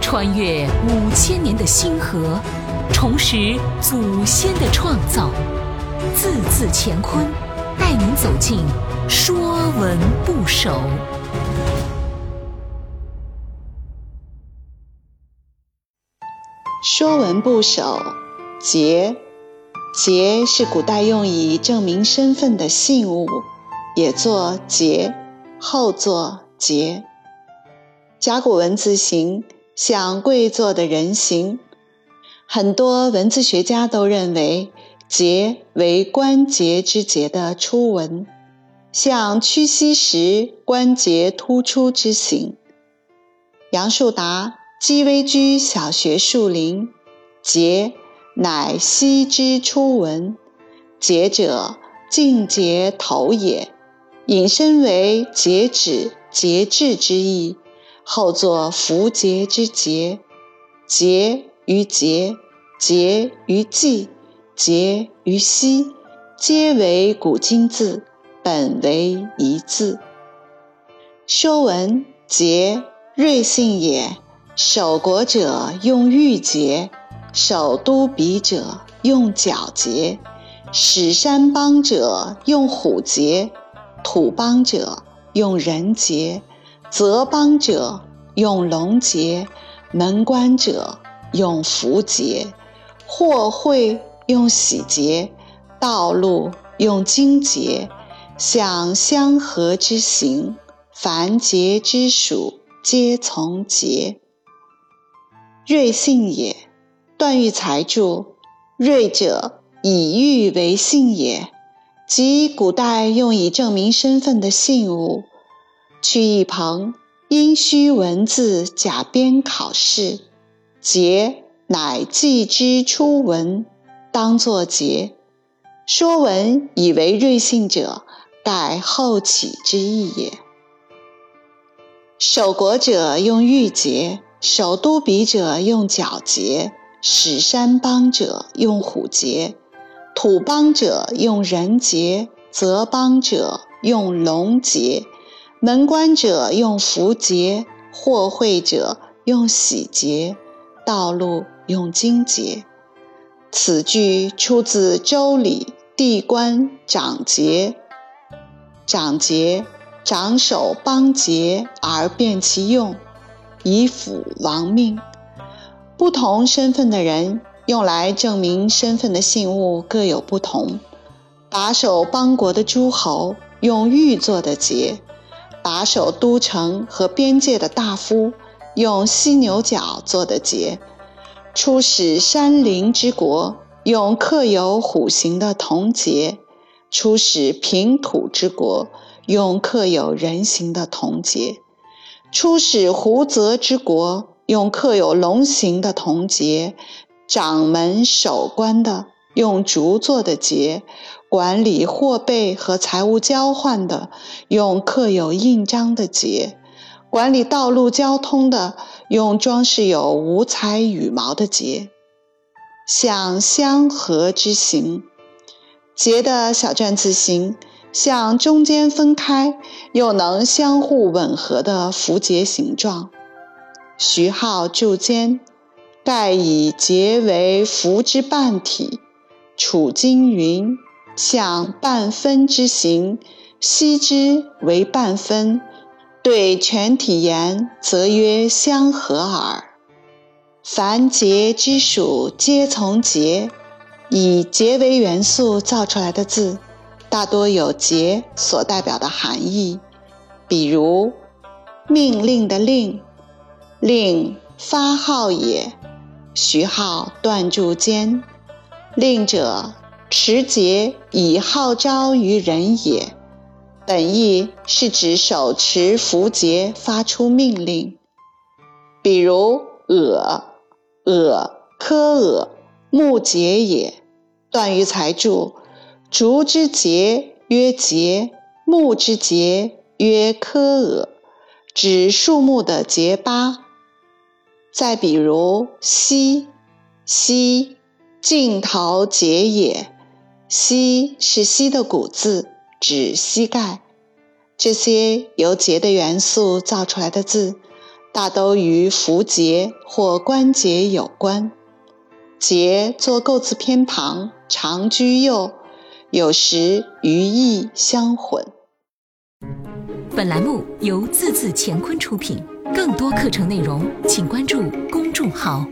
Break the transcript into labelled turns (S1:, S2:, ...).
S1: 穿越五千年的星河，重拾祖先的创造，字字乾坤，带您走进《说文不首》。
S2: 《说文部首》节，节是古代用以证明身份的信物，也作节，后作节。甲骨文字形像跪坐的人形，很多文字学家都认为节为关节之节的初文，像屈膝时关节突出之形。杨树达。鸡微居小学树林，节乃昔之初文。节者，静节头也，引申为节止、节制之意。后作符节之节，节于节，节于季，节于息，皆为古今字，本为一字。说文节，瑞信也。守国者用玉节，守都鄙者用角节，使山邦者用虎节，土邦者用人节，泽邦者用龙节，门关者用符节，货会用喜节，道路用荆节，享相和之行，凡节之属，皆从节。瑞信也，段玉裁注：瑞者，以玉为信也，即古代用以证明身份的信物。去一旁因虚文字假编考试，节乃记之初文，当作节。说文以为瑞信者，盖后起之意也。守国者用玉节。守都鄙者用角节，使山邦者用虎节，土邦者用人节，泽邦者用龙节，门关者用符节，货会者用喜节，道路用金节。此句出自《周礼·地官长节》，长节，长守邦节而辨其用。以辅亡命，不同身份的人用来证明身份的信物各有不同。把守邦国的诸侯用玉做的节，把守都城和边界的大夫用犀牛角做的节，出使山林之国用刻有虎形的铜节，出使平土之国用刻有人形的铜节。出使胡泽之国，用刻有龙形的铜节；掌门守关的，用竹做的结；管理货币和财物交换的，用刻有印章的结；管理道路交通的，用装饰有五彩羽毛的结。像相合之形，结的小篆字形。像中间分开又能相互吻合的符节形状。徐浩注兼，盖以节为符之半体。楚金云：像半分之形，悉之为半分，对全体言，则曰相合耳。凡节之属，皆从节，以节为元素造出来的字。大多有“节”所代表的含义，比如“命令”的“令”，“令”发号也。徐号断注间，“令者，持节以号召于人也。”本意是指手持符节发出命令。比如“耳”，“耳”科耳，木节也。段于裁注。竹之节曰节，木之节曰柯耳，指树木的节疤。再比如西西尽头节也，膝是膝的古字，指膝盖。这些由节的元素造出来的字，大都与符节或关节有关。节作构字偏旁，常居右，有时与义相混。
S1: 本栏目由字字乾坤出品，更多课程内容请关注公众号。